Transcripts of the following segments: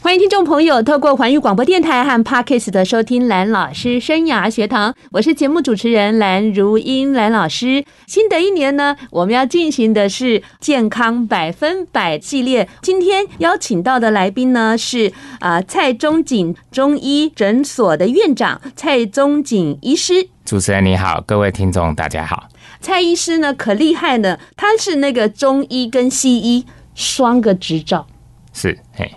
欢迎听众朋友透过环宇广播电台和 Parkes 的收听蓝老师生涯学堂，我是节目主持人蓝如英蓝老师。新的一年呢，我们要进行的是健康百分百系列。今天邀请到的来宾呢是啊蔡中景中医诊所的院长蔡中景医师。主持人你好，各位听众大家好。蔡医师呢可厉害呢，他是那个中医跟西医双个执照。是，嘿。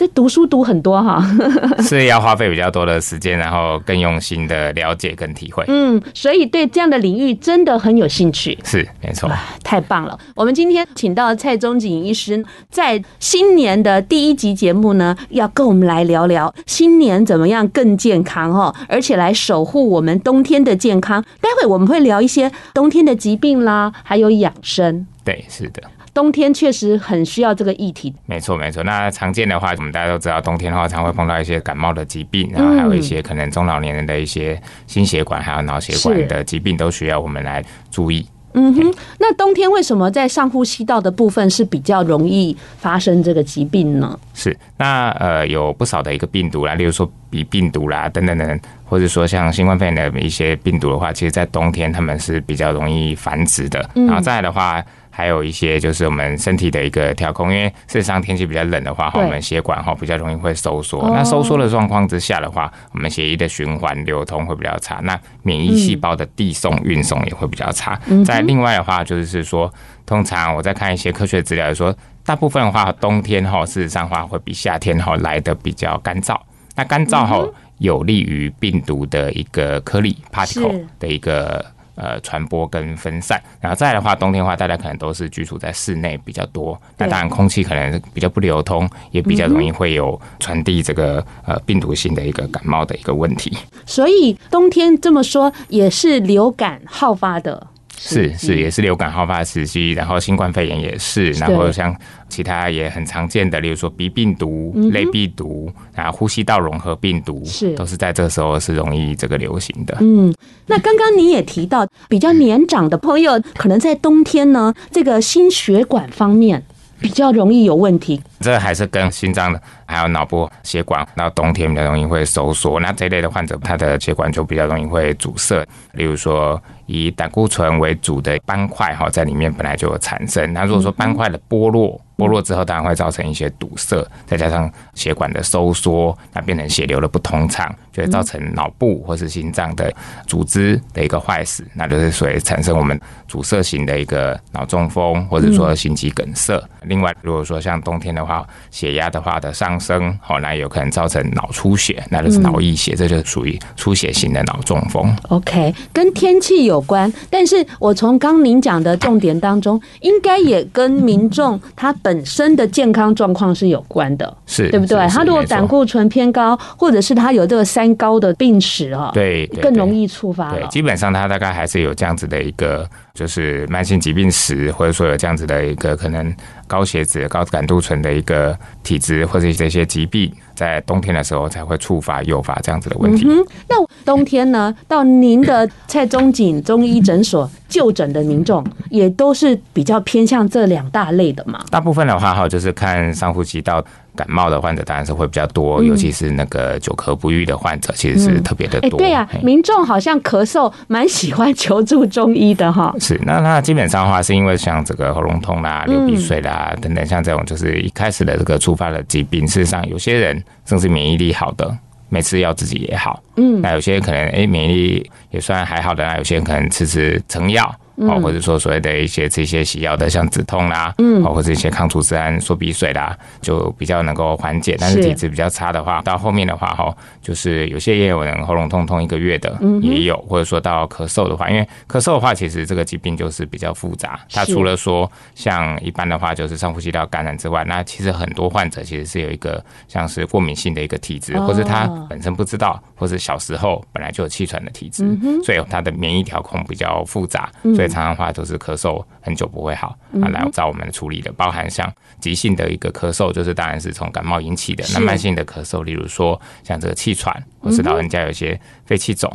这读书读很多哈，是要花费比较多的时间，然后更用心的了解跟体会。嗯，所以对这样的领域真的很有兴趣。是，没错。太棒了！我们今天请到蔡宗景医师，在新年的第一集节目呢，要跟我们来聊聊新年怎么样更健康哦，而且来守护我们冬天的健康。待会我们会聊一些冬天的疾病啦，还有养生。对，是的。冬天确实很需要这个议题。没错，没错。那常见的话，我们大家都知道，冬天的话常会碰到一些感冒的疾病，然后还有一些可能中老年人的一些心血管还有脑血管的疾病，都需要我们来注意。嗯哼，那冬天为什么在上呼吸道的部分是比较容易发生这个疾病呢？是，那呃有不少的一个病毒啦，例如说鼻病毒啦等等等，或者说像新冠肺炎的一些病毒的话，其实在冬天他们是比较容易繁殖的。然后再来的话。还有一些就是我们身体的一个调控，因为事实上天气比较冷的话，哈，我们血管哈比较容易会收缩。那收缩的状况之下的话，我们血液的循环流通会比较差，那免疫细胞的递送运送也会比较差。再另外的话，就是说，通常我在看一些科学资料说，大部分的话冬天哈，事实上的话会比夏天哈来的比较干燥。那干燥哈有利于病毒的一个颗粒 particle 的一个。呃，传播跟分散，然后再来的话，冬天的话，大家可能都是居住在室内比较多，那当然空气可能比较不流通，也比较容易会有传递这个呃病毒性的一个感冒的一个问题。所以冬天这么说也是流感好发的。是是，也是流感好发的时期，然后新冠肺炎也是，然后像其他也很常见的，例如说鼻病毒、类病毒，然后呼吸道融合病毒，是都是在这个时候是容易这个流行的。嗯，那刚刚你也提到，比较年长的朋友，可能在冬天呢，这个心血管方面比较容易有问题。这还是跟心脏的还有脑部血管，到冬天比较容易会收缩，那这一类的患者，他的血管就比较容易会阻塞，例如说。以胆固醇为主的斑块哈，在里面本来就有产生。那如果说斑块的剥落，剥落之后，当然会造成一些堵塞，再加上血管的收缩，那变成血流的不通畅，就会造成脑部或是心脏的组织的一个坏死，那就是所以产生我们阻塞型的一个脑中风，或者说心肌梗塞。另外，如果说像冬天的话，血压的话的上升，哦，那有可能造成脑出血，那就是脑溢血，这就属于出血型的脑中风。OK，跟天气有关，但是我从刚您讲的重点当中，应该也跟民众他本身的健康状况是有关的，是对不对？他如果胆固醇偏高，或者是他有这个三高的病史啊，对，更容易触发。对，基本上他大概还是有这样子的一个。就是慢性疾病史，或者说有这样子的一个可能高血脂、高胆固醇的一个体质，或者这些疾病，在冬天的时候才会触发、诱发这样子的问题。嗯、那冬天呢，到您的蔡中景中医诊所就诊的民众，也都是比较偏向这两大类的嘛？大部分的话，哈，就是看上呼吸道。感冒的患者当然是会比较多，尤其是那个久咳不愈的患者，其实是特别的多。对啊，民众好像咳嗽蛮喜欢求助中医的哈。是，那那基本上的话，是因为像这个喉咙痛啦、流鼻水啦等等，像这种就是一开始的这个触发的疾病，事实上有些人甚至免疫力好的，每次要自己也好。嗯，那有些人可能哎免疫力也算还好的，那有些人可能吃吃成药。哦，或者说所谓的一些这些西药的，像止痛啦，嗯，或者一些抗组织胺、缩鼻水啦，就比较能够缓解。但是体质比较差的话，到后面的话，哈，就是有些也有人喉咙痛痛一个月的，也有，或者说到咳嗽的话，因为咳嗽的话，其实这个疾病就是比较复杂。它除了说像一般的话，就是上呼吸道感染之外，那其实很多患者其实是有一个像是过敏性的一个体质，或者他本身不知道，或者小时候本来就有气喘的体质，所以他的免疫调控比较复杂，所以。常常话都是咳嗽很久不会好，啊，来找我们处理的，包含像急性的一个咳嗽，就是当然是从感冒引起的；那慢性的咳嗽，例如说像这个气喘，或是老人家有些肺气肿，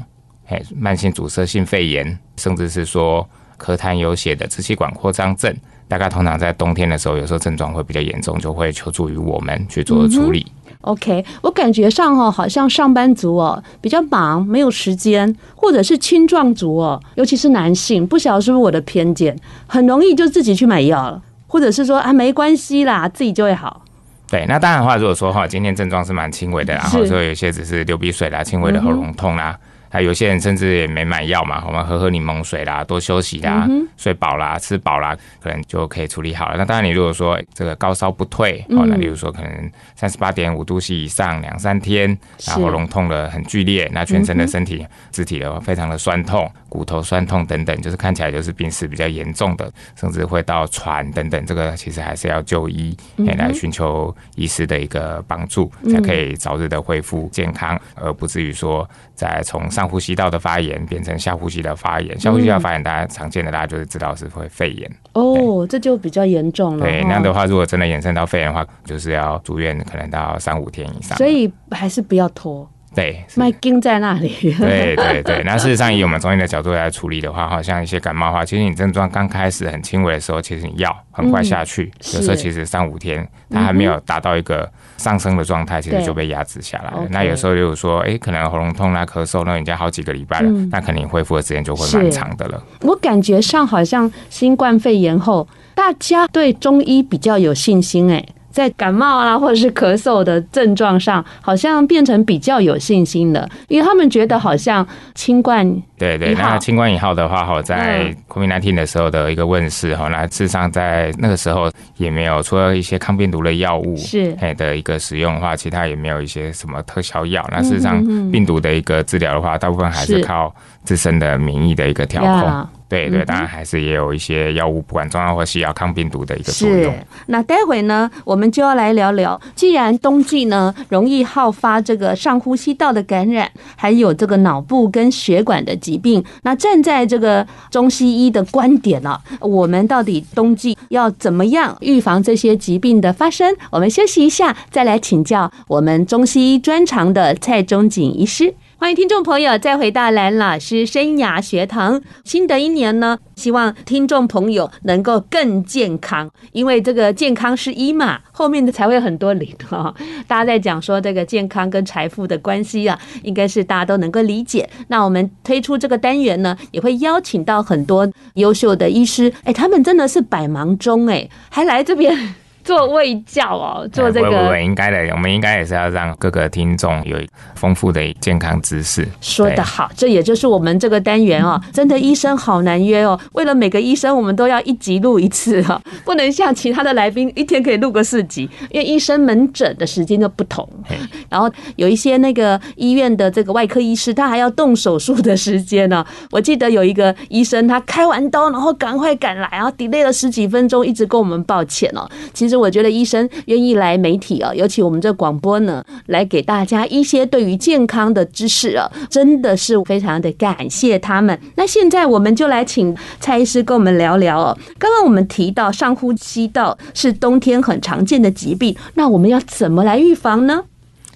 哎，慢性阻塞性肺炎，甚至是说咳痰有血的支气管扩张症，大概通常在冬天的时候，有时候症状会比较严重，就会求助于我们去做处理。OK，我感觉上哦，好像上班族哦比较忙，没有时间，或者是青壮族哦，尤其是男性，不晓得是不是我的偏见，很容易就自己去买药了，或者是说啊没关系啦，自己就会好。对，那当然的话，如果说哈，今天症状是蛮轻微的，然后说有些只是流鼻水啦，轻微的喉咙痛啦。嗯啊，有些人甚至也没买药嘛，我们喝喝柠檬水啦，多休息啦，嗯、睡饱啦，吃饱啦，可能就可以处理好了。那当然，你如果说这个高烧不退，哦、嗯，那例如说可能三十八点五度 C 以上两三天，然后喉咙痛得很剧烈，那全身的身体肢体的话非常的酸痛，骨头酸痛等等，就是看起来就是病史比较严重的，甚至会到喘等等，这个其实还是要就医，嗯、来寻求医师的一个帮助，才可以早日的恢复健康，而不至于说再从上呼吸道的发炎变成下呼吸道发炎，下呼吸道发炎大家常见的，大家就是知道是会肺炎哦，这就比较严重了。对，那样的话，如果真的延伸到肺炎的话，就是要住院，可能到三五天以上。所以还是不要拖。对，麦根在那里。对对对，那事实上以我们中医的角度来处理的话，好像一些感冒的话，其实你症状刚开始很轻微的时候，其实你药很快下去，嗯、有时候其实三五天它还没有达到一个上升的状态，其实就被压制下来了。那有时候就是说，哎，可能喉咙痛啊、咳嗽，那人家好几个礼拜了，嗯、那肯定恢复的时间就会蛮长的了。我感觉上好像新冠肺炎后，大家对中医比较有信心哎。在感冒啦，或者是咳嗽的症状上，好像变成比较有信心了，因为他们觉得好像清冠对对，那清冠一号的话，哈，在 COVID-19 的时候的一个问世，哈，那事实上在那个时候也没有除了一些抗病毒的药物是。哎的一个使用的话，其他也没有一些什么特效药。那事实上病毒的一个治疗的话，大部分还是靠自身的免疫的一个调控。对对，当然还是也有一些药物，不管中药或西药，抗病毒的一个作用。是。那待会呢，我们就要来聊聊，既然冬季呢容易好发这个上呼吸道的感染，还有这个脑部跟血管的疾病，那站在这个中西医的观点呢，我们到底冬季要怎么样预防这些疾病的发生？我们休息一下，再来请教我们中西医专长的蔡中景医师。欢迎听众朋友再回到蓝老师生涯学堂。新的一年呢，希望听众朋友能够更健康，因为这个健康是一嘛，后面的才会很多零哈。大家在讲说这个健康跟财富的关系啊，应该是大家都能够理解。那我们推出这个单元呢，也会邀请到很多优秀的医师，哎，他们真的是百忙中哎，还来这边。做卫教哦，做这个，应该的，我们应该也是要让各个听众有丰富的健康知识。说得好，这也就是我们这个单元哦，真的医生好难约哦。为了每个医生，我们都要一集录一次哦，不能像其他的来宾一天可以录个四集，因为医生门诊的时间就不同。然后有一些那个医院的这个外科医师，他还要动手术的时间呢。我记得有一个医生，他开完刀，然后赶快赶来，然后 delay 了十几分钟，一直跟我们抱歉哦。其实。我觉得医生愿意来媒体啊，尤其我们这广播呢，来给大家一些对于健康的知识啊，真的是非常的感谢他们。那现在我们就来请蔡医师跟我们聊聊哦。刚刚我们提到上呼吸道是冬天很常见的疾病，那我们要怎么来预防呢？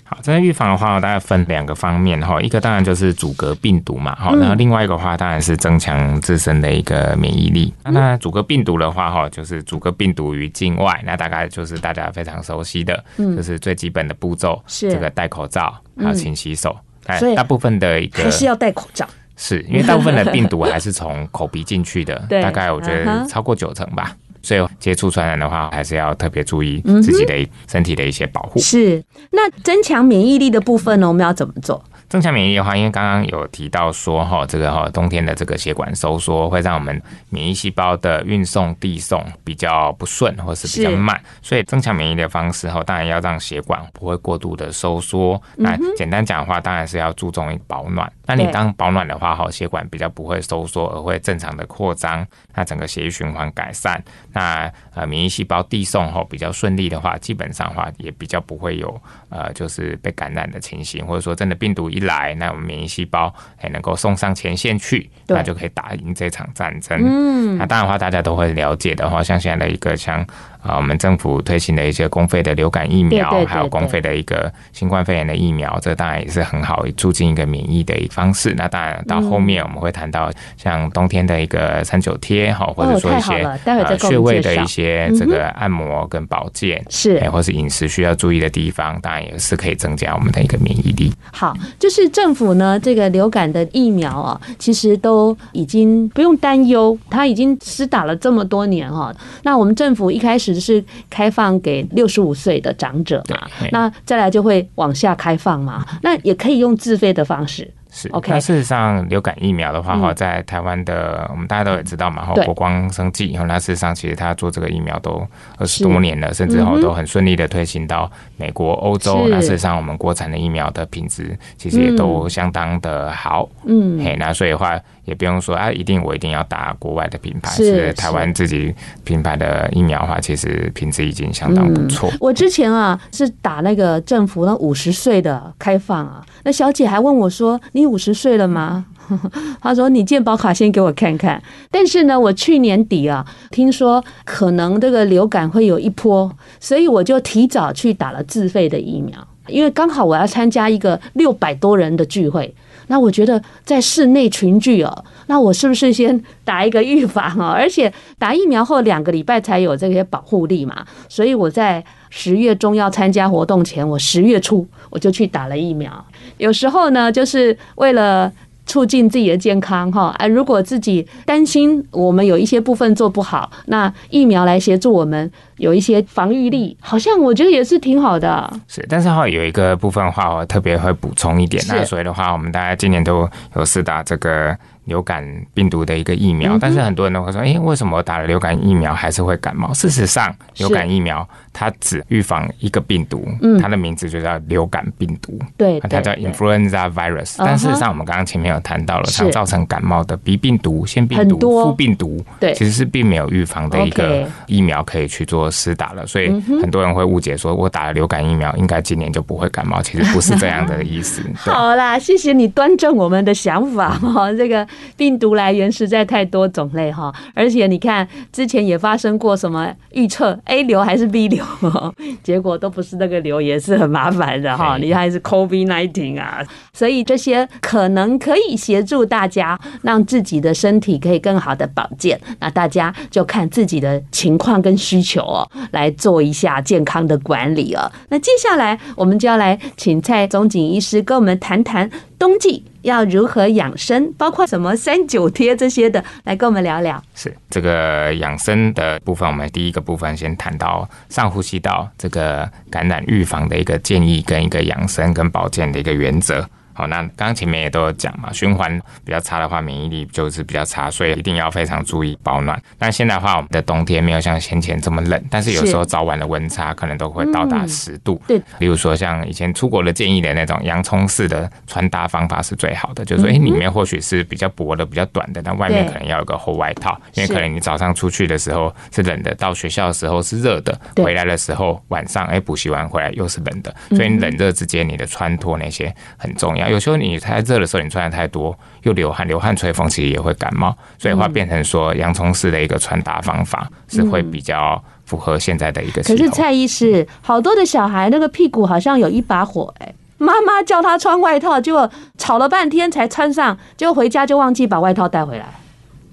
好，在预防的话，大概分两个方面哈，一个当然就是阻隔病毒嘛，好，然后另外一个话当然是增强自身的一个免疫力。那阻隔病毒的话哈，就是阻隔病毒于境外，那大概就是大家非常熟悉的，就是最基本的步骤，是。这个戴口罩，还有勤洗手。所以大部分的一个还是要戴口罩，是因为大部分的病毒还是从口鼻进去的，大概我觉得超过九成吧。所以接触传染的话，还是要特别注意自己的身体的一些保护。是，那增强免疫力的部分呢？我们要怎么做？增强免疫力的话，因为刚刚有提到说哈，这个哈冬天的这个血管收缩会让我们免疫细胞的运送递送比较不顺，或是比较慢，所以增强免疫的方式哈，当然要让血管不会过度的收缩。那简单讲的话，当然是要注重于保暖。那你当保暖的话哈，血管比较不会收缩，而会正常的扩张，那整个血液循环改善，那呃免疫细胞递送后比较顺利的话，基本上的话也比较不会有呃就是被感染的情形，或者说真的病毒一一来，那我们免疫细胞还能够送上前线去，那就可以打赢这场战争。嗯，那当然的话，大家都会了解的话，像现在的一个像。啊，我们政府推行的一些公费的流感疫苗，对对对对，还有公费的一个新冠肺炎的疫苗，这当然也是很好促进一个免疫的一个方式。那当然到后面我们会谈到像冬天的一个三九贴哈，或者说一些呃穴位的一些这个按摩跟保健是，或是饮食需要注意的地方，当然也是可以增加我们的一个免疫力。好，就是政府呢这个流感的疫苗啊，其实都已经不用担忧，它已经施打了这么多年哈。那我们政府一开始。只是开放给六十五岁的长者嘛，那再来就会往下开放嘛，那也可以用自费的方式。是，OK。那事实上，流感疫苗的话，哈，在台湾的，我们大家都也知道嘛，哈，国光生技，然后那事实上，其实他做这个疫苗都二十多年了，甚至后都很顺利的推行到美国、欧洲。那事实上，我们国产的疫苗的品质其实也都相当的好。嗯，嘿，那所以的话。也不用说啊，一定我一定要打国外的品牌，是台湾自己品牌的疫苗的话，其实品质已经相当不错。我之前啊是打那个政府那五十岁的开放啊，那小姐还问我说：“你五十岁了吗？” 她说：“你健保卡先给我看看。”但是呢，我去年底啊，听说可能这个流感会有一波，所以我就提早去打了自费的疫苗，因为刚好我要参加一个六百多人的聚会。那我觉得在室内群聚哦，那我是不是先打一个预防哦？而且打疫苗后两个礼拜才有这些保护力嘛，所以我在十月中要参加活动前，我十月初我就去打了疫苗。有时候呢，就是为了。促进自己的健康，哈，啊，如果自己担心我们有一些部分做不好，那疫苗来协助我们有一些防御力，好像我觉得也是挺好的。是，但是哈，有一个部分的话，我特别会补充一点，那所以的话，我们大家今年都有试打这个。流感病毒的一个疫苗，但是很多人都会说：“诶，为什么我打了流感疫苗还是会感冒？”事实上，流感疫苗它只预防一个病毒，它的名字就叫流感病毒，对，它叫 influenza virus。但事实上，我们刚刚前面有谈到了，像造成感冒的鼻病毒、腺病毒、副病毒，对，其实是并没有预防的一个疫苗可以去做施打了。所以很多人会误解说，我打了流感疫苗，应该今年就不会感冒。其实不是这样的意思。好啦，谢谢你端正我们的想法哈，这个。病毒来源实在太多种类哈，而且你看之前也发生过什么预测 A 流还是 B 流，结果都不是那个流，也是很麻烦的哈。你还是 COVID-19 啊，所以这些可能可以协助大家让自己的身体可以更好的保健。那大家就看自己的情况跟需求哦，来做一下健康的管理哦。那接下来我们就要来请蔡宗景医师跟我们谈谈冬季。要如何养生，包括什么三九贴这些的，来跟我们聊聊。是这个养生的部分，我们第一个部分先谈到上呼吸道这个感染预防的一个建议，跟一个养生跟保健的一个原则。好，那刚刚前面也都有讲嘛，循环比较差的话，免疫力就是比较差，所以一定要非常注意保暖。但现在的话，我们的冬天没有像先前这么冷，但是有时候早晚的温差可能都会到达十度。对，例如说像以前出国的建议的那种洋葱式的穿搭方法是最好的，就是说，哎，里面或许是比较薄的、比较短的，但外面可能要有个厚外套，因为可能你早上出去的时候是冷的，到学校的时候是热的，回来的时候晚上哎补习完回来又是冷的，所以你冷热之间你的穿脱那些很重要。有时候你太热的时候，你穿的太多，又流汗，流汗吹风，其实也会感冒。所以话变成说，洋葱式的一个穿搭方法是会比较符合现在的一个。可是蔡医师，好多的小孩那个屁股好像有一把火，哎，妈妈叫他穿外套，结果吵了半天才穿上，结果回家就忘记把外套带回来。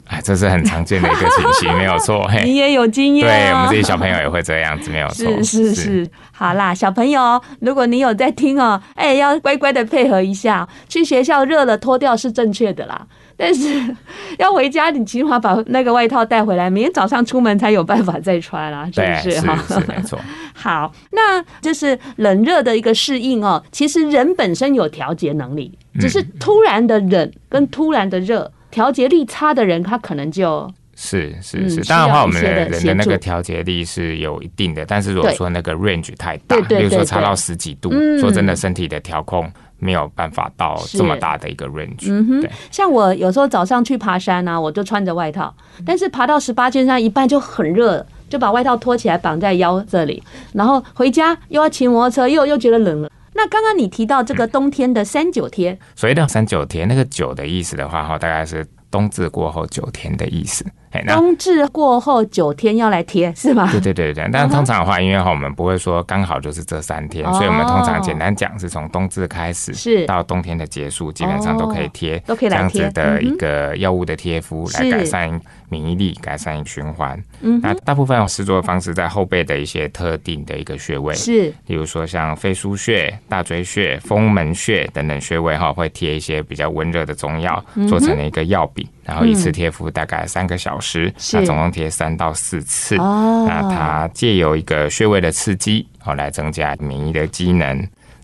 哎，这是很常见的一个情形，没有错。你也有经验，对我们这些小朋友也会这样子，没有错。是是是，好啦，小朋友，如果你有在听哦，哎，要乖乖的配合一下。去学校热了脱掉是正确的啦，但是 要回家，你起码把那个外套带回来，明天早上出门才有办法再穿啦，是不是？哈，是 没错。好，那就是冷热的一个适应哦。其实人本身有调节能力，只是突然的冷跟突然的热。调节力差的人，他可能就是是是。当然话，我们的人的那个调节力是有一定的，但是如果说那个 range 太大，比如说差到十几度，说真的，身体的调控没有办法到这么大的一个 range。嗯哼，像我有时候早上去爬山啊，我就穿着外套，但是爬到十八尖山一半就很热，就把外套脱起来绑在腰这里，然后回家又要骑摩托车，又又觉得冷了。那刚刚你提到这个冬天的三九天，所谓的三九天，那个九的意思的话，哈，大概是冬至过后九天的意思。冬至过后九天要来贴是吗？对对对对，但是通常的话，因为哈我们不会说刚好就是这三天，所以我们通常简单讲是从冬至开始，是。到冬天的结束，基本上都可以贴，都可以这样子的一个药物的贴敷来改善免疫力，改善循环。嗯，那大部分施作的方式在后背的一些特定的一个穴位，是，比如说像肺腧穴、大椎穴、风门穴等等穴位哈，会贴一些比较温热的中药，做成了一个药饼，然后一次贴敷大概三个小时，那总共贴三到四次。那它借由一个穴位的刺激，哦，来增加免疫的机能，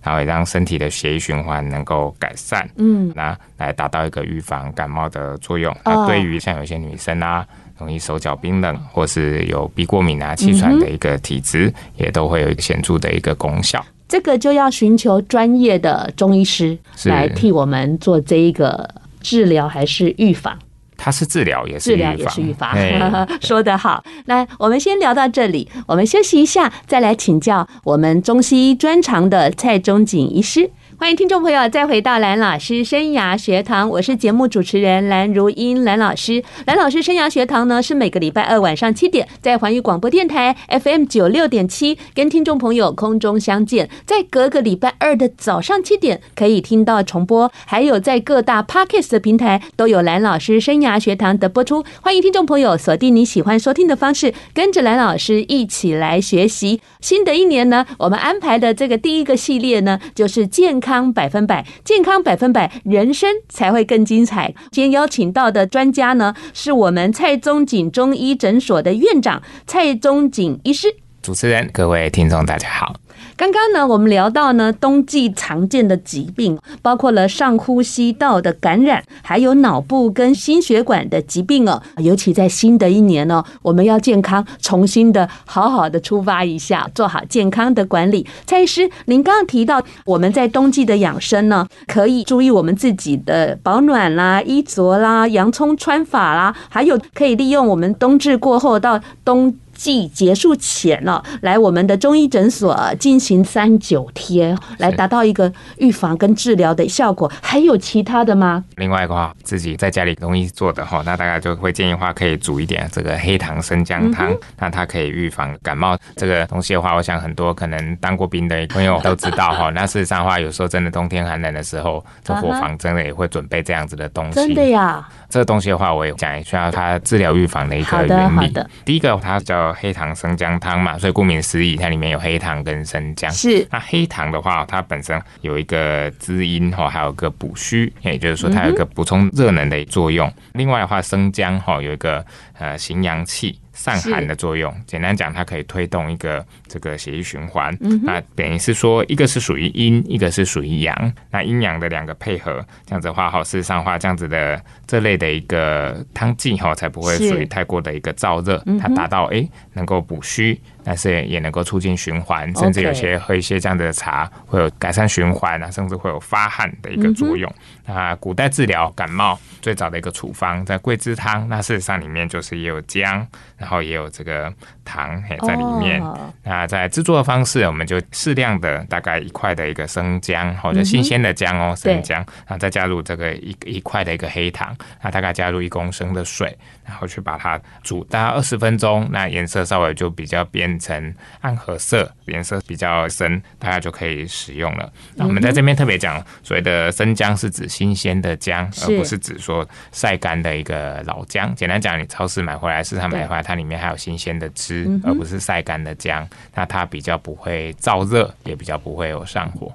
然后也让身体的血液循环能够改善。嗯，那来达到一个预防感冒的作用。那对于像有些女生啊，容易手脚冰冷，或是有鼻过敏啊、气喘的一个体质，也都会有一个显著的一个功效。这个就要寻求专业的中医师来替我们做这一个治疗还是预防。它是治疗，也是预防。治疗也是预防，说得好。那我们先聊到这里，我们休息一下，再来请教我们中西医专长的蔡中景医师。欢迎听众朋友再回到蓝老师生涯学堂，我是节目主持人蓝如英，蓝老师。蓝老师生涯学堂呢，是每个礼拜二晚上七点在环宇广播电台 FM 九六点七跟听众朋友空中相见，在隔个礼拜二的早上七点可以听到重播，还有在各大 Podcast 的平台都有蓝老师生涯学堂的播出。欢迎听众朋友锁定你喜欢收听的方式，跟着蓝老师一起来学习。新的一年呢，我们安排的这个第一个系列呢，就是健康。百分百，健康百分百，人生才会更精彩。今天邀请到的专家呢，是我们蔡宗景中医诊所的院长蔡宗景医师。主持人，各位听众，大家好。刚刚呢，我们聊到呢，冬季常见的疾病，包括了上呼吸道的感染，还有脑部跟心血管的疾病哦。尤其在新的一年呢，我们要健康，重新的好好的出发一下，做好健康的管理。蔡医师，您刚刚提到我们在冬季的养生呢，可以注意我们自己的保暖啦、衣着啦、洋葱穿法啦，还有可以利用我们冬至过后到冬。季结束前了，来我们的中医诊所进行三九贴，来达到一个预防跟治疗的效果。还有其他的吗？另外一个话，自己在家里容易做的哈，那大家就会建议话可以煮一点这个黑糖生姜汤，那它可以预防感冒。这个东西的话，我想很多可能当过兵的朋友都知道哈。那事实上的话，有时候真的冬天寒冷的时候，这伙房真的也会准备这样子的东西。真的呀？这个东西的话，我也讲一下它治疗预防的一个原理。好的，好的。第一个，它叫黑糖生姜汤嘛，所以顾名思义，它里面有黑糖跟生姜。是，那黑糖的话，它本身有一个滋阴哈，还有一个补虚，也就是说它有一个补充热能的作用。嗯、另外的话，生姜哈有一个呃行阳气。散寒的作用，简单讲，它可以推动一个这个血液循环。嗯、那等于是说，一个是属于阴，一个是属于阳。那阴阳的两个配合，这样子的话，好，事实上的话，这样子的这类的一个汤剂哈，才不会属于太过的一个燥热，它达到哎、欸、能够补虚。但是也能够促进循环，甚至有些喝一些这样的茶会有改善循环啊，甚至会有发汗的一个作用。那古代治疗感冒最早的一个处方在桂枝汤，那事实上里面就是也有姜，然后也有这个糖在里面。那在制作的方式，我们就适量的大概一块的一个生姜，或者新鲜的姜哦，生姜，然后再加入这个一一块的一个黑糖，那大概加入一公升的水，然后去把它煮大概二十分钟，那颜色稍微就比较变。变成暗褐色，颜色比较深，大家就可以使用了。那我们在这边特别讲，所谓的生姜是指新鲜的姜，而不是指说晒干的一个老姜。简单讲，你超市买回来、市场买回来，它里面还有新鲜的汁，而不是晒干的姜。那它比较不会燥热，也比较不会有上火。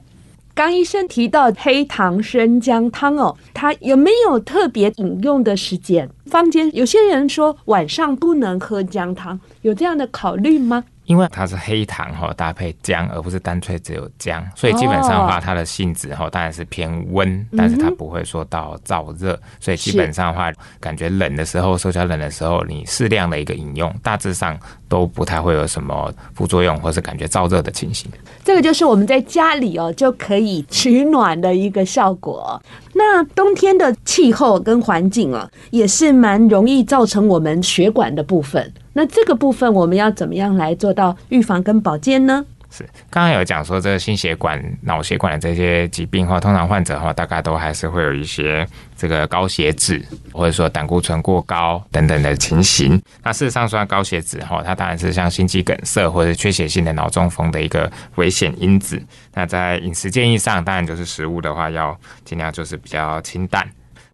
刚医生提到黑糖生姜汤哦，它有没有特别饮用的时间？坊间有些人说晚上不能喝姜汤，有这样的考虑吗？因为它是黑糖哈，搭配姜，而不是单纯只有姜，所以基本上的话，它的性质哈当然是偏温，但是它不会说到燥热，所以基本上的话，感觉冷的时候，手脚冷的时候，你适量的一个饮用，大致上都不太会有什么副作用，或是感觉燥热的情形。这个就是我们在家里哦就可以取暖的一个效果。那冬天的气候跟环境啊，也是蛮容易造成我们血管的部分。那这个部分我们要怎么样来做到预防跟保健呢？是，刚刚有讲说这个心血管、脑血管的这些疾病哈，通常患者的话大概都还是会有一些这个高血脂，或者说胆固醇过高等等的情形。那事实上说高血脂哈，它当然是像心肌梗塞或者缺血性的脑中风的一个危险因子。那在饮食建议上，当然就是食物的话要尽量就是比较清淡，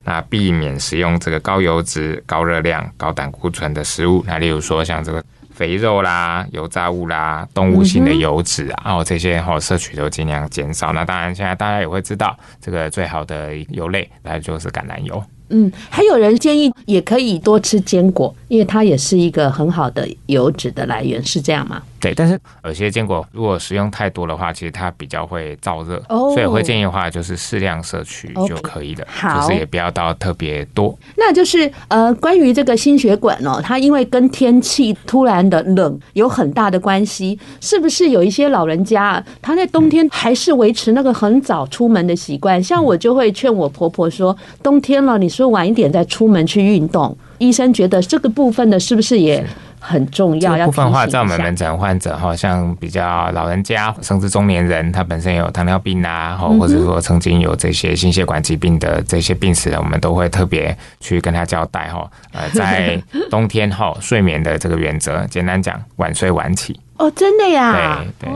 那避免食用这个高油脂、高热量、高胆固醇的食物。那例如说像这个。肥肉啦、油炸物啦、动物性的油脂啊，这些哈摄取都尽量减少。那当然，现在大家也会知道，这个最好的油类，那就是橄榄油。嗯，还有人建议也可以多吃坚果，因为它也是一个很好的油脂的来源，是这样吗？对，但是有些坚果如果食用太多的话，其实它比较会燥热，oh, 所以我会建议的话就是适量摄取就可以了就是也不要到特别多。那就是呃，关于这个心血管哦，它因为跟天气突然的冷有很大的关系，是不是有一些老人家他在冬天还是维持那个很早出门的习惯？嗯、像我就会劝我婆婆说，冬天了，你说晚一点再出门去运动。医生觉得这个部分的是不是也？很重要。要部分的话，在我们门诊患者哈，像比较老人家，甚至中年人，他本身有糖尿病啊，或者说曾经有这些心血管疾病的这些病史的，我们都会特别去跟他交代哈。呃，在冬天哈，睡眠的这个原则，简单讲，晚睡晚起。哦，真的呀？对对。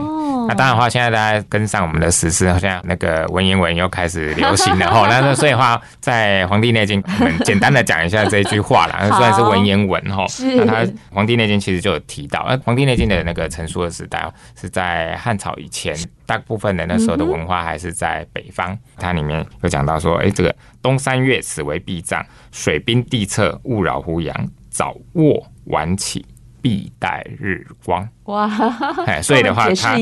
那当然的话，现在大家跟上我们的时事，好像那个文言文又开始流行了哈。那所以的话，在《黄帝内经》，我们简单的讲一下这一句话啦。虽然是文言文哈，那它《黄帝内经》其实就有提到，那《黄帝内经》的那个成书的时代是在汉朝以前，大部分的那时候的文化还是在北方。它里面有讲到说，哎，这个冬三月，此为闭脏，水冰地侧，勿扰乎阳，早卧晚起。必待日光哇！哎，所以的话，它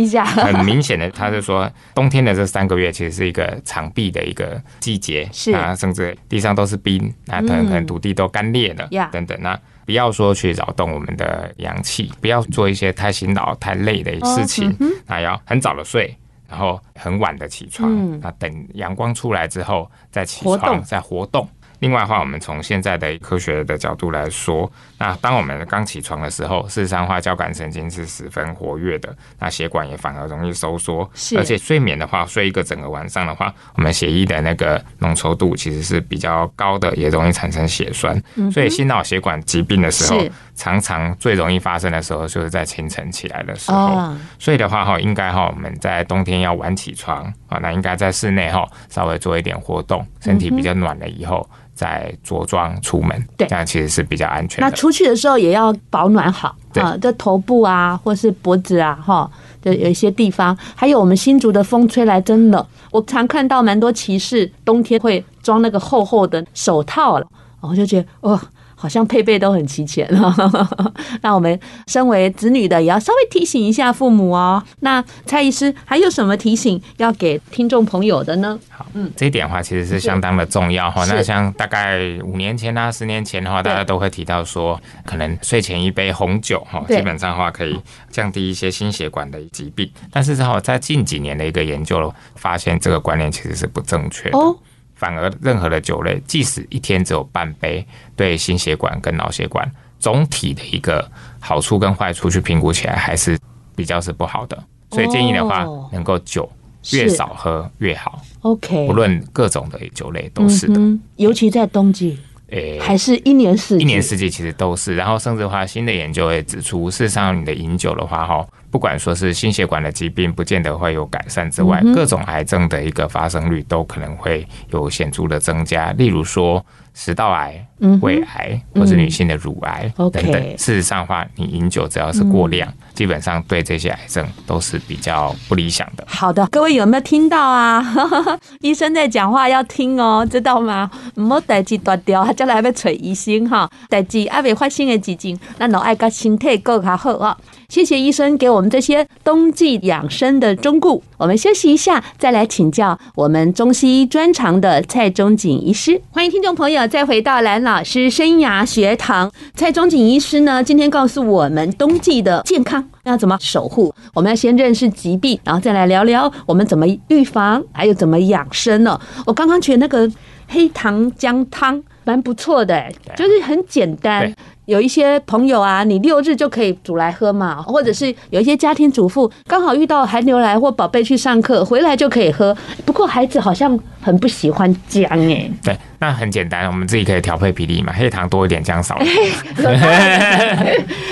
很明显的，他是说，冬天的这三个月其实是一个长闭的一个季节，是啊，甚至地上都是冰，那可能可能土地都干裂了，等等。那不要说去扰动我们的阳气，不要做一些太辛劳、太累的事情。那要很早的睡，然后很晚的起床。那等阳光出来之后再起床，再活动。另外的话，我们从现在的科学的角度来说，那当我们刚起床的时候，事实上的话，交感神经是十分活跃的，那血管也反而容易收缩。而且睡眠的话，睡一个整个晚上的话，我们血液的那个浓稠度其实是比较高的，也容易产生血栓。嗯、所以心脑血管疾病的时候，常常最容易发生的时候，就是在清晨起来的时候。哦、所以的话哈，应该哈，我们在冬天要晚起床啊，那应该在室内哈，稍微做一点活动，身体比较暖了以后。再着装出门，对，这样其实是比较安全的。那出去的时候也要保暖好啊，这头部啊，或是脖子啊，哈，就有一些地方。还有我们新竹的风吹来真冷，我常看到蛮多骑士冬天会装那个厚厚的手套了，我就觉得哦。好像配备都很齐全了，那我们身为子女的也要稍微提醒一下父母哦。那蔡医师还有什么提醒要给听众朋友的呢？好，嗯，这一点的话其实是相当的重要哈。那像大概五年前啊、十年前的话，大家都会提到说，可能睡前一杯红酒哈，基本上的话可以降低一些心血管的疾病。但是哈，在近几年的一个研究发现，这个观念其实是不正确的。哦。反而，任何的酒类，即使一天只有半杯，对心血管跟脑血管总体的一个好处跟坏处去评估起来，还是比较是不好的。所以建议的话，能够酒越少喝越好。OK，不论各种的酒类都是的，嗯、尤其在冬季。诶，还是一年四季，一年四季其实都是。然后，甚至的话，新的研究也指出，事实上，你的饮酒的话，哈，不管说是心血管的疾病，不见得会有改善之外，各种癌症的一个发生率都可能会有显著的增加。例如说，食道癌、胃癌，或是女性的乳癌等等。事实上的话，你饮酒只要是过量，基本上对这些癌症都是比较不理想的。好的，各位有没有听到啊？医生在讲话要听哦，知道吗？唔好代志断掉，将来要找医生哈。代志还未发生的事情，咱都爱甲身体过较好啊。谢谢医生给我们这些冬季养生的忠告。我们休息一下，再来请教我们中西医专长的蔡中锦医师。欢迎听众朋友再回到蓝老师生涯学堂。蔡中锦医师呢，今天告诉我们冬季的健康要怎么守护。我们要先认识疾病，然后再来聊聊我们怎么预防，还有怎么养生呢？我刚刚觉得那个黑糖姜汤蛮不错的，就是很简单。有一些朋友啊，你六日就可以煮来喝嘛，或者是有一些家庭主妇刚好遇到寒流来或宝贝去上课回来就可以喝。不过孩子好像很不喜欢姜哎。对，那很简单，我们自己可以调配比例嘛，黑糖多一点，姜少一点。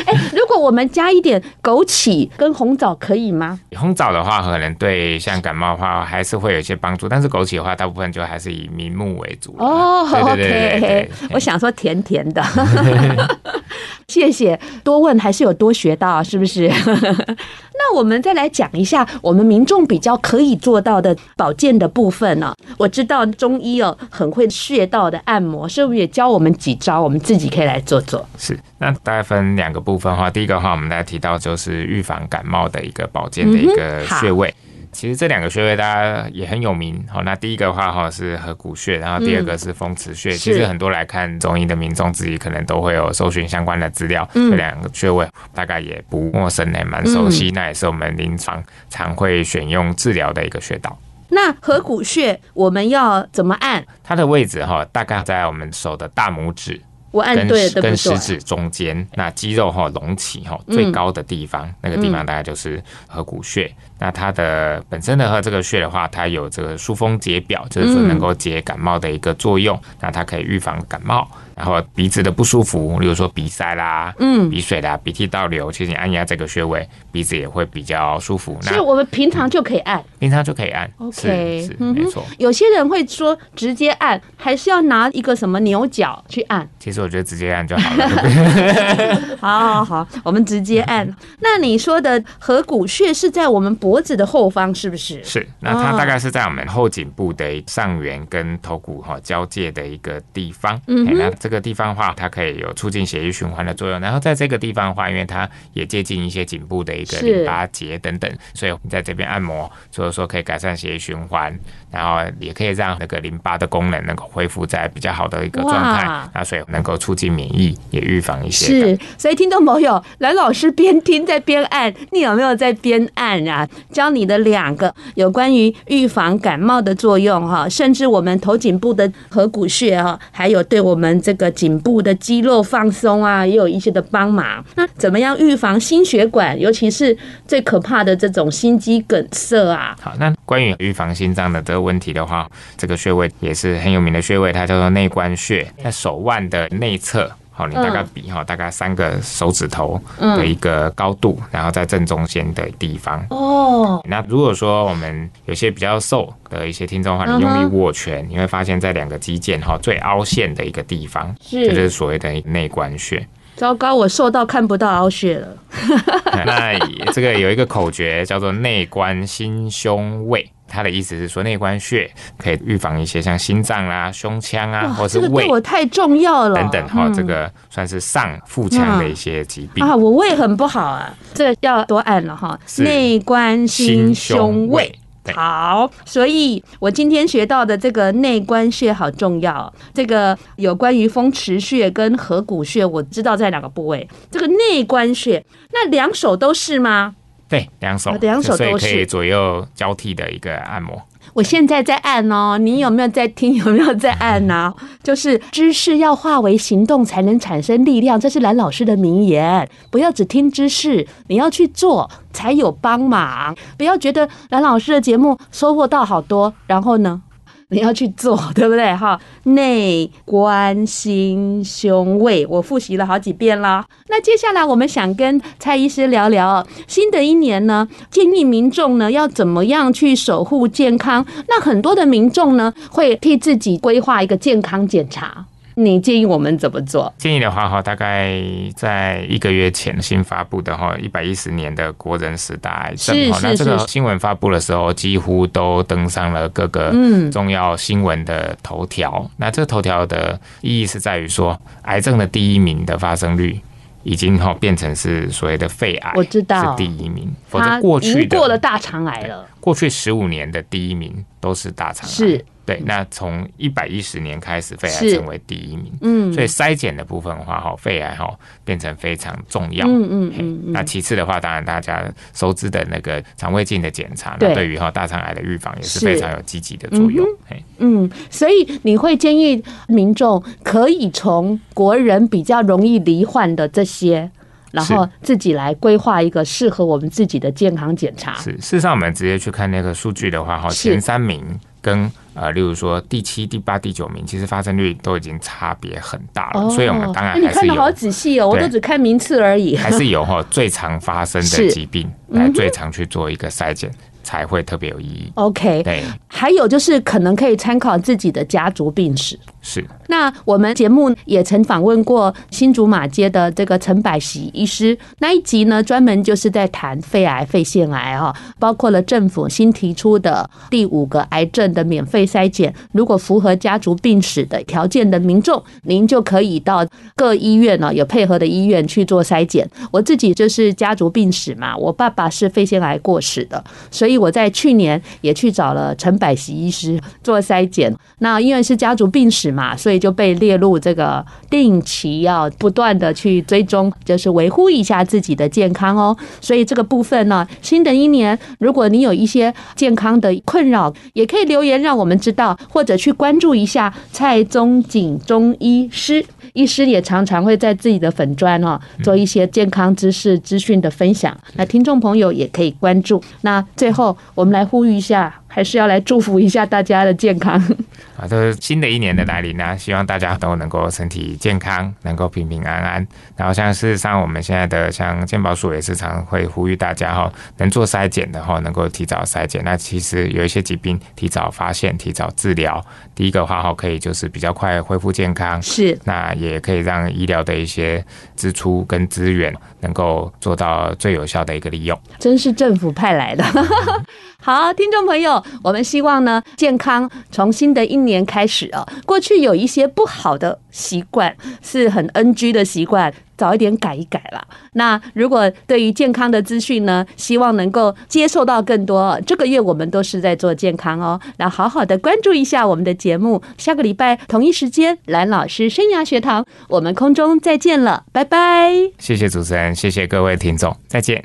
哎，如果我们加一点枸杞跟红枣可以吗？红枣的话，可能对像感冒的话还是会有一些帮助，但是枸杞的话，大部分就还是以明目为主。哦，OK，我想说甜甜的。谢谢，多问还是有多学到，是不是？那我们再来讲一下我们民众比较可以做到的保健的部分呢？我知道中医哦很会穴道的按摩，是不是也教我们几招？我们自己可以来做做。是，那大概分两个部分的话，第一个的话，我们来提到就是预防感冒的一个保健的一个穴位。嗯其实这两个穴位大家也很有名，好，那第一个的话哈是合谷穴，然后第二个是风池穴。嗯、其实很多来看中医的民众自己可能都会有搜寻相关的资料，嗯、这两个穴位大概也不陌生，也蛮熟悉。嗯、那也是我们临床常会选用治疗的一个穴道。那合谷穴我们要怎么按？它的位置哈，大概在我们手的大拇指。我按对跟跟食指中间，那肌肉哈隆起哈最高的地方，嗯、那个地方大概就是合谷穴。嗯、那它的本身的和，这个穴的话，它有这个疏风解表，就是说能够解感冒的一个作用。嗯、那它可以预防感冒。然后鼻子的不舒服，例如说鼻塞啦、嗯，鼻水啦、鼻涕倒流，其实你按压这个穴位，鼻子也会比较舒服。所以我们平常就可以按，嗯、平常就可以按。OK，是，是没错。有些人会说直接按，还是要拿一个什么牛角去按？其实我觉得直接按就好了。好 好好，我们直接按。那你说的合谷穴是在我们脖子的后方，是不是？是。那它大概是在我们后颈部的上缘跟头骨哈交界的一个地方。嗯那。这个地方的话，它可以有促进血液循环的作用。然后在这个地方的话，因为它也接近一些颈部的一个淋巴结等等，所以你在这边按摩，所以说可以改善血液循环，然后也可以让那个淋巴的功能能够恢复在比较好的一个状态。啊所以能够促进免疫，也预防一些。是，所以听众朋友，蓝老师边听在边按，你有没有在边按啊？教你的两个有关于预防感冒的作用哈，甚至我们头颈部的合谷穴哈，还有对我们这个颈。部的肌肉放松啊，也有一些的帮忙。那怎么样预防心血管，尤其是最可怕的这种心肌梗塞啊？好，那关于预防心脏的这个问题的话，这个穴位也是很有名的穴位，它叫做内关穴，在手腕的内侧。好，你大概比哈，大概三个手指头的一个高度，嗯、然后在正中间的地方。哦，那如果说我们有些比较瘦的一些听众的话，你用力握拳，你会发现在两个肌腱哈最凹陷的一个地方，是这就是所谓的内关穴。糟糕，我瘦到看不到凹穴了。那这个有一个口诀叫做内关心胸胃。他的意思是说，内关穴可以预防一些像心脏啦、胸腔啊，或是胃，这个对我太重要了。等等哈，这个算是上腹腔的一些疾病啊。我胃很不好啊，这要多按了哈。内关心胸胃，好，所以我今天学到的这个内关穴好重要。这个有关于风池穴跟合谷穴，我知道在哪个部位。这个内关穴，那两手都是吗？对，两手，两手都是，可以左右交替的一个按摩。我现在在按哦，你有没有在听？有没有在按呢？就 是知识要化为行动，才能产生力量。这是蓝老师的名言。不要只听知识，你要去做才有帮忙。不要觉得蓝老师的节目收获到好多，然后呢？你要去做，对不对？哈，内关心胸胃，我复习了好几遍了。那接下来我们想跟蔡医师聊聊，新的一年呢，建议民众呢要怎么样去守护健康？那很多的民众呢会替自己规划一个健康检查。你建议我们怎么做？建议的话哈，大概在一个月前新发布的哈，一百一十年的国人十大癌症哈，那这个新闻发布的时候，几乎都登上了各个重要新闻的头条。嗯、那这个头条的意义是在于说，癌症的第一名的发生率已经哈变成是所谓的肺癌，我知道是第一名，否则过去过了大肠癌了。过去十五年的第一名都是大肠癌，是。对，那从一百一十年开始，肺癌成为第一名。嗯，所以筛检的部分的话，哈，肺癌哈变成非常重要。嗯嗯嗯。那其次的话，当然大家熟知的那个肠胃镜的检查，那对于哈大肠癌的预防也是非常有积极的作用。嗯，所以你会建议民众可以从国人比较容易罹患的这些。然后自己来规划一个适合我们自己的健康检查。是，事实上我们直接去看那个数据的话，哈，前三名跟呃，例如说第七、第八、第九名，其实发生率都已经差别很大了。哦、所以我们当然还是有，你看的好仔细哦，我都只看名次而已。还是有哈最常发生的疾病来最常去做一个筛检。才会特别有意义。OK，对，还有就是可能可以参考自己的家族病史。是，那我们节目也曾访问过新竹马街的这个陈百喜医师，那一集呢专门就是在谈肺癌、肺腺癌哈，包括了政府新提出的第五个癌症的免费筛检，如果符合家族病史的条件的民众，您就可以到各医院呢有配合的医院去做筛检。我自己就是家族病史嘛，我爸爸是肺腺癌过世的，所以。我在去年也去找了陈百喜医师做筛检，那因为是家族病史嘛，所以就被列入这个定期要不断的去追踪，就是维护一下自己的健康哦。所以这个部分呢，新的一年如果你有一些健康的困扰，也可以留言让我们知道，或者去关注一下蔡宗景中医师。医师也常常会在自己的粉砖哦做一些健康知识资讯的分享，那听众朋友也可以关注。那最后我们来呼吁一下。还是要来祝福一下大家的健康啊！这是新的一年的来临呢，希望大家都能够身体健康，能够平平安安。然后像事实上，我们现在的像健保署也是常会呼吁大家哈，能做筛检的话，能够提早筛检。那其实有一些疾病提早发现、提早治疗，第一个话哈，可以就是比较快恢复健康，是那也可以让医疗的一些支出跟资源能够做到最有效的一个利用。真是政府派来的。好，听众朋友，我们希望呢，健康从新的一年开始啊。过去有一些不好的习惯，是很 NG 的习惯，早一点改一改啦。那如果对于健康的资讯呢，希望能够接受到更多。这个月我们都是在做健康哦，那好好的关注一下我们的节目。下个礼拜同一时间，蓝老师生涯学堂，我们空中再见了，拜拜。谢谢主持人，谢谢各位听众，再见。